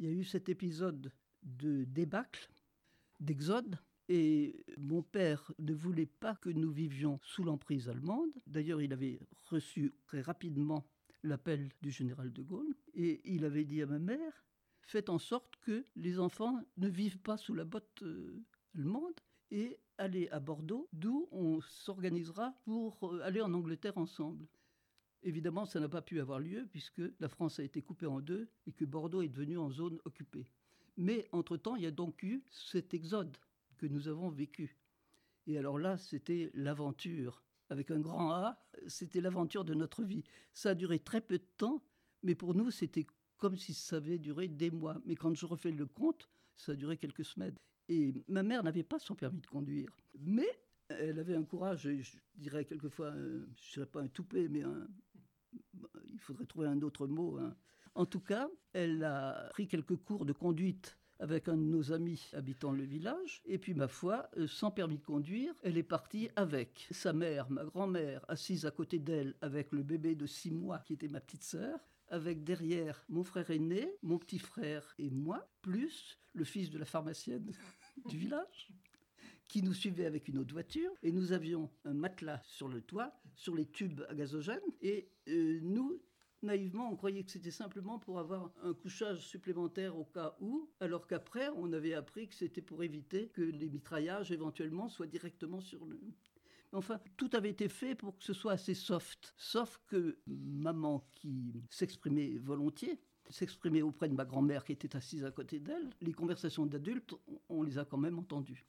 il y a eu cet épisode de débâcle, d'exode, et mon père ne voulait pas que nous vivions sous l'emprise allemande. D'ailleurs, il avait reçu très rapidement l'appel du général de Gaulle, et il avait dit à ma mère, faites en sorte que les enfants ne vivent pas sous la botte euh, allemande, et allez à Bordeaux, d'où on s'organisera pour euh, aller en Angleterre ensemble. Évidemment, ça n'a pas pu avoir lieu puisque la France a été coupée en deux et que Bordeaux est devenu en zone occupée. Mais entre-temps, il y a donc eu cet exode que nous avons vécu. Et alors là, c'était l'aventure. Avec un grand A, c'était l'aventure de notre vie. Ça a duré très peu de temps, mais pour nous, c'était comme si ça avait duré des mois. Mais quand je refais le compte, ça a duré quelques semaines. Et ma mère n'avait pas son permis de conduire. Mais elle avait un courage, je dirais quelquefois, je ne dirais pas un toupet, mais un, il faudrait trouver un autre mot. Hein. En tout cas, elle a pris quelques cours de conduite avec un de nos amis habitant le village. Et puis, ma foi, euh, sans permis de conduire, elle est partie avec sa mère, ma grand-mère, assise à côté d'elle avec le bébé de six mois qui était ma petite sœur avec derrière mon frère aîné, mon petit frère et moi, plus le fils de la pharmacienne du village qui nous suivait avec une autre voiture. Et nous avions un matelas sur le toit, sur les tubes à gazogène. Et euh, nous, naïvement, on croyait que c'était simplement pour avoir un couchage supplémentaire au cas où, alors qu'après, on avait appris que c'était pour éviter que les mitraillages éventuellement soient directement sur le... Enfin, tout avait été fait pour que ce soit assez soft. Sauf que maman, qui s'exprimait volontiers, s'exprimait auprès de ma grand-mère qui était assise à côté d'elle, les conversations d'adultes, on les a quand même entendues.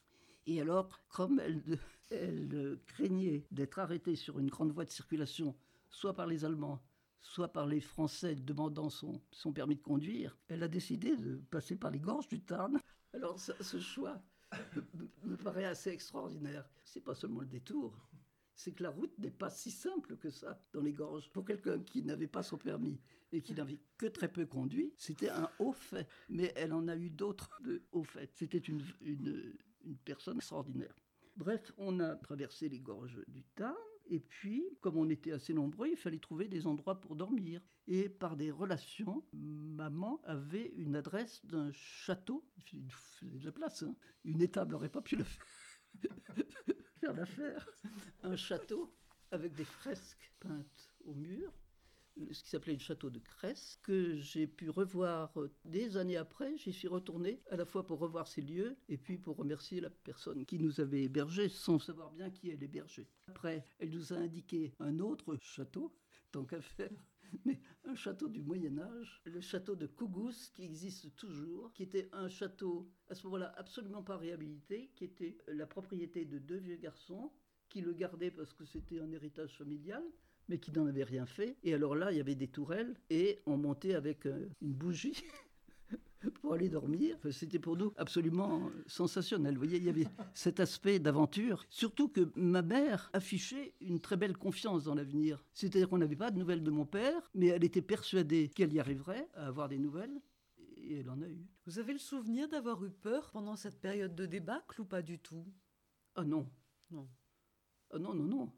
Et alors, comme elle, elle craignait d'être arrêtée sur une grande voie de circulation, soit par les Allemands, soit par les Français demandant son, son permis de conduire, elle a décidé de passer par les gorges du Tarn. Alors ce choix me paraît assez extraordinaire. C'est pas seulement le détour, c'est que la route n'est pas si simple que ça dans les gorges. Pour quelqu'un qui n'avait pas son permis et qui n'avait que très peu conduit, c'était un haut fait. Mais elle en a eu d'autres de hauts faits. C'était une, une, une personne extraordinaire. Bref, on a traversé les gorges du Tarn. Et puis, comme on était assez nombreux, il fallait trouver des endroits pour dormir. Et par des relations, maman avait une adresse d'un château. Il fallait de la place. Hein. Une étable n'aurait pas pu le faire l'affaire. Un château avec des fresques peintes au mur ce qui s'appelait le château de Cresse, que j'ai pu revoir euh, des années après. J'y suis retourné à la fois pour revoir ces lieux et puis pour remercier la personne qui nous avait hébergés sans savoir bien qui elle hébergeait. Après, elle nous a indiqué un autre château, tant qu'à faire, mais un château du Moyen Âge, le château de Kougous, qui existe toujours, qui était un château à ce moment-là absolument pas réhabilité, qui était la propriété de deux vieux garçons qui le gardaient parce que c'était un héritage familial mais qui n'en avait rien fait. Et alors là, il y avait des tourelles et on montait avec euh, une bougie. pour aller dormir. C'était pour nous absolument sensationnel. Vous voyez, il y avait cet aspect d'aventure. Surtout que ma mère affichait une très belle confiance dans l'avenir. C'est-à-dire qu'on n'avait pas de nouvelles de mon père, mais elle était persuadée qu'elle y arriverait à avoir des nouvelles. Et elle en a eu. Vous avez le souvenir d'avoir eu peur pendant cette période de débâcle ou pas du tout? Ah non. Non. Ah non, non, non.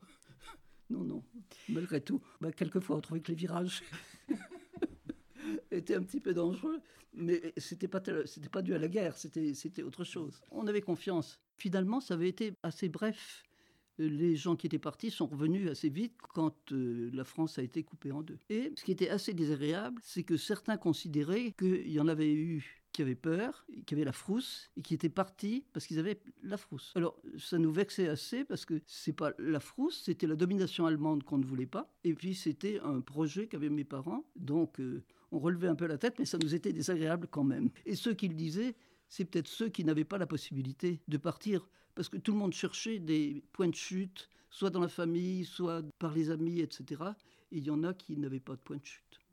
Non, non. Malgré tout, bah, quelquefois on trouvait que les virages étaient un petit peu dangereux, mais c'était pas c'était pas dû à la guerre, c'était c'était autre chose. On avait confiance. Finalement, ça avait été assez bref. Les gens qui étaient partis sont revenus assez vite quand euh, la France a été coupée en deux. Et ce qui était assez désagréable, c'est que certains considéraient qu'il y en avait eu qui avaient peur, qui avaient la frousse et qui étaient partis parce qu'ils avaient la frousse. Alors ça nous vexait assez parce que c'est pas la frousse, c'était la domination allemande qu'on ne voulait pas. Et puis c'était un projet qu'avaient mes parents, donc euh, on relevait un peu la tête, mais ça nous était désagréable quand même. Et ceux qui le disaient, c'est peut-être ceux qui n'avaient pas la possibilité de partir, parce que tout le monde cherchait des points de chute, soit dans la famille, soit par les amis, etc. Et il y en a qui n'avaient pas de point de chute.